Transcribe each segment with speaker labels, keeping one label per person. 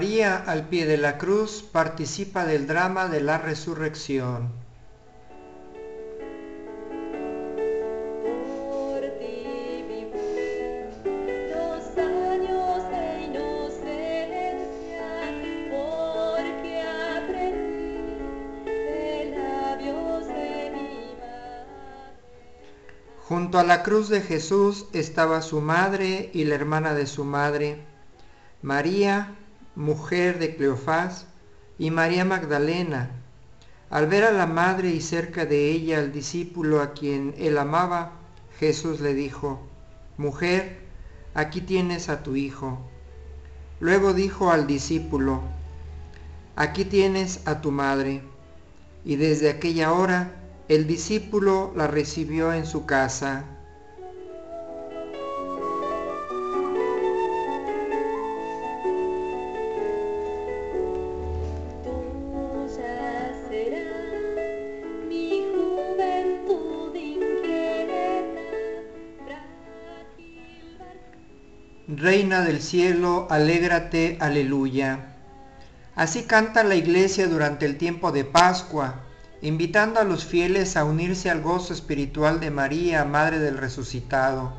Speaker 1: María al pie de la cruz participa del drama de la resurrección. Junto a la cruz de Jesús estaba su madre y la hermana de su madre, María, mujer de Cleofás, y María Magdalena. Al ver a la madre y cerca de ella al discípulo a quien él amaba, Jesús le dijo, Mujer, aquí tienes a tu hijo. Luego dijo al discípulo, Aquí tienes a tu madre. Y desde aquella hora el discípulo la recibió en su casa. Reina del cielo, alégrate, aleluya. Así canta la iglesia durante el tiempo de Pascua, invitando a los fieles a unirse al gozo espiritual de María, Madre del Resucitado.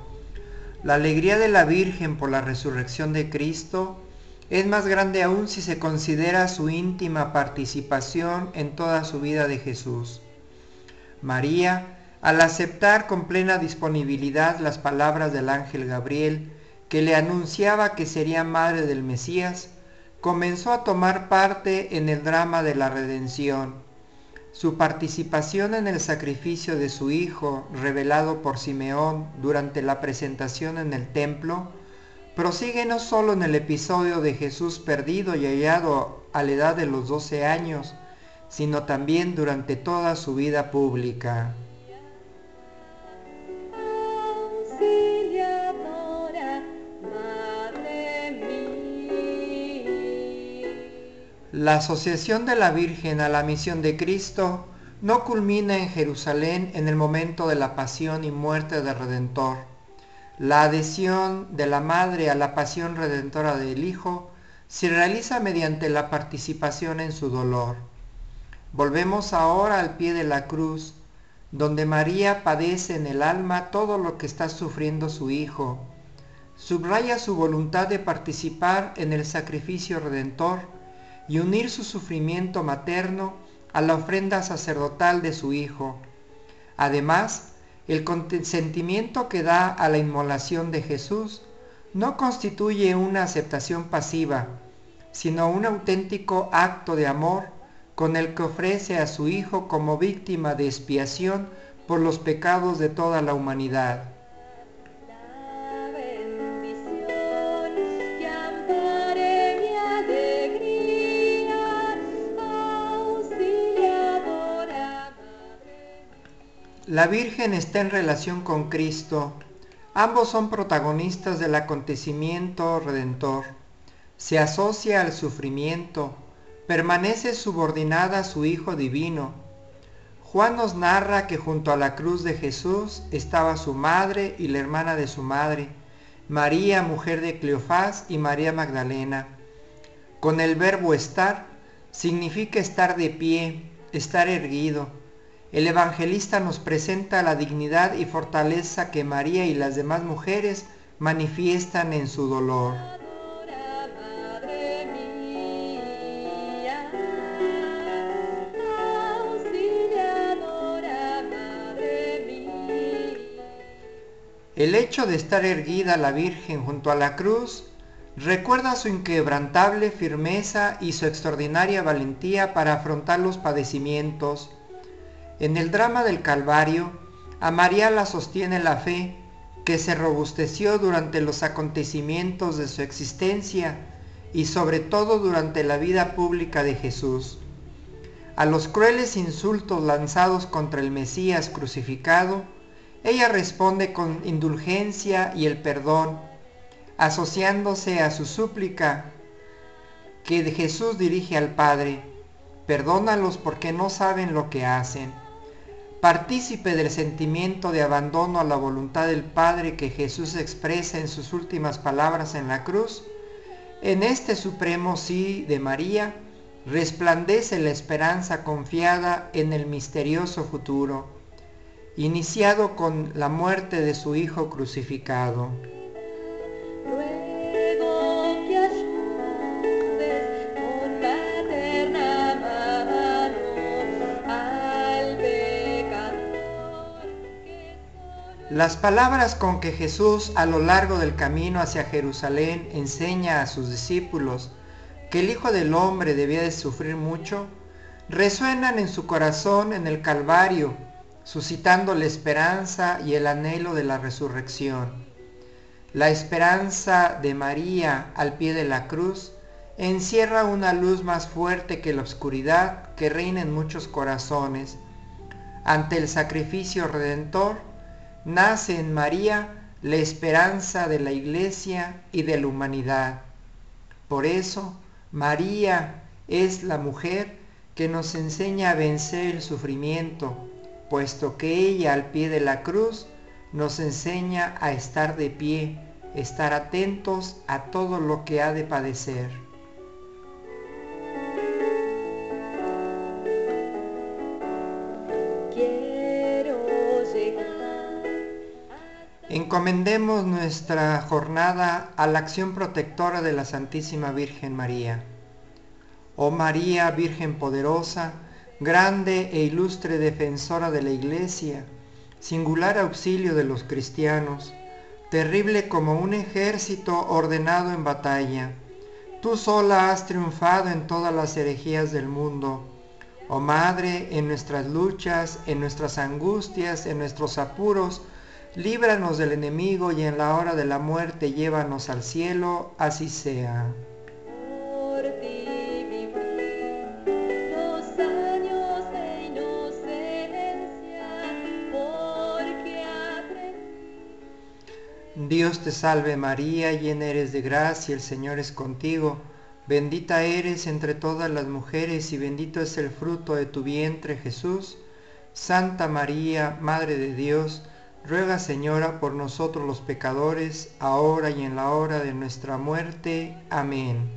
Speaker 1: La alegría de la Virgen por la resurrección de Cristo es más grande aún si se considera su íntima participación en toda su vida de Jesús. María, al aceptar con plena disponibilidad las palabras del ángel Gabriel, que le anunciaba que sería madre del Mesías, comenzó a tomar parte en el drama de la redención. Su participación en el sacrificio de su hijo, revelado por Simeón durante la presentación en el templo, prosigue no solo en el episodio de Jesús perdido y hallado a la edad de los 12 años, sino también durante toda su vida pública. La asociación de la Virgen a la misión de Cristo no culmina en Jerusalén en el momento de la pasión y muerte del Redentor. La adhesión de la Madre a la pasión redentora del Hijo se realiza mediante la participación en su dolor. Volvemos ahora al pie de la cruz, donde María padece en el alma todo lo que está sufriendo su Hijo. Subraya su voluntad de participar en el sacrificio redentor y unir su sufrimiento materno a la ofrenda sacerdotal de su Hijo. Además, el consentimiento que da a la inmolación de Jesús no constituye una aceptación pasiva, sino un auténtico acto de amor con el que ofrece a su Hijo como víctima de expiación por los pecados de toda la humanidad.
Speaker 2: La
Speaker 1: Virgen está en relación con Cristo. Ambos son protagonistas del acontecimiento redentor. Se asocia al sufrimiento, permanece subordinada a su Hijo Divino. Juan nos narra que junto a la cruz de Jesús estaba su madre y la hermana de su madre, María, mujer de Cleofás, y María Magdalena. Con el verbo estar significa estar de pie, estar erguido. El evangelista nos presenta la dignidad y fortaleza que María y las demás mujeres manifiestan en su dolor. El hecho de estar erguida la Virgen junto a la cruz recuerda su inquebrantable firmeza y su extraordinaria valentía para afrontar los padecimientos. En el drama del Calvario, a María la sostiene la fe que se robusteció durante los acontecimientos de su existencia y sobre todo durante la vida pública de Jesús. A los crueles insultos lanzados contra el Mesías crucificado, ella responde con indulgencia y el perdón, asociándose a su súplica que Jesús dirige al Padre, perdónalos porque no saben lo que hacen. Partícipe del sentimiento de abandono a la voluntad del Padre que Jesús expresa en sus últimas palabras en la cruz, En este supremo sí de María resplandece la esperanza confiada en el misterioso futuro, iniciado con la muerte de su Hijo crucificado. Las palabras con que Jesús a lo largo del camino hacia Jerusalén enseña a sus discípulos que el Hijo del Hombre debía de sufrir mucho, resuenan en su corazón en el Calvario, suscitando la esperanza y el anhelo de la resurrección. La esperanza de María al pie de la cruz encierra una luz más fuerte que la oscuridad que reina en muchos corazones. Ante el sacrificio redentor, nace en María la esperanza de la Iglesia y de la humanidad. Por eso, María es la mujer que nos enseña a vencer el sufrimiento, puesto que ella al pie de la cruz nos enseña a estar de pie, estar atentos a todo lo que ha de padecer. Encomendemos nuestra jornada a la acción protectora de la Santísima Virgen María. Oh María, Virgen poderosa, grande e ilustre defensora de la Iglesia, singular auxilio de los cristianos, terrible como un ejército ordenado en batalla, tú sola has triunfado en todas las herejías del mundo. Oh Madre, en nuestras luchas, en nuestras angustias, en nuestros apuros, líbranos del enemigo y en la hora de la muerte llévanos al cielo, así sea. Dios te salve María, llena eres de gracia, el Señor es contigo. Bendita eres entre todas las mujeres y bendito es el fruto de tu vientre Jesús. Santa María, Madre de Dios, ruega Señora por nosotros los pecadores, ahora y en la hora de nuestra muerte. Amén.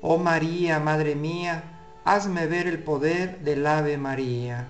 Speaker 1: Oh María, Madre mía, hazme ver el poder del Ave María.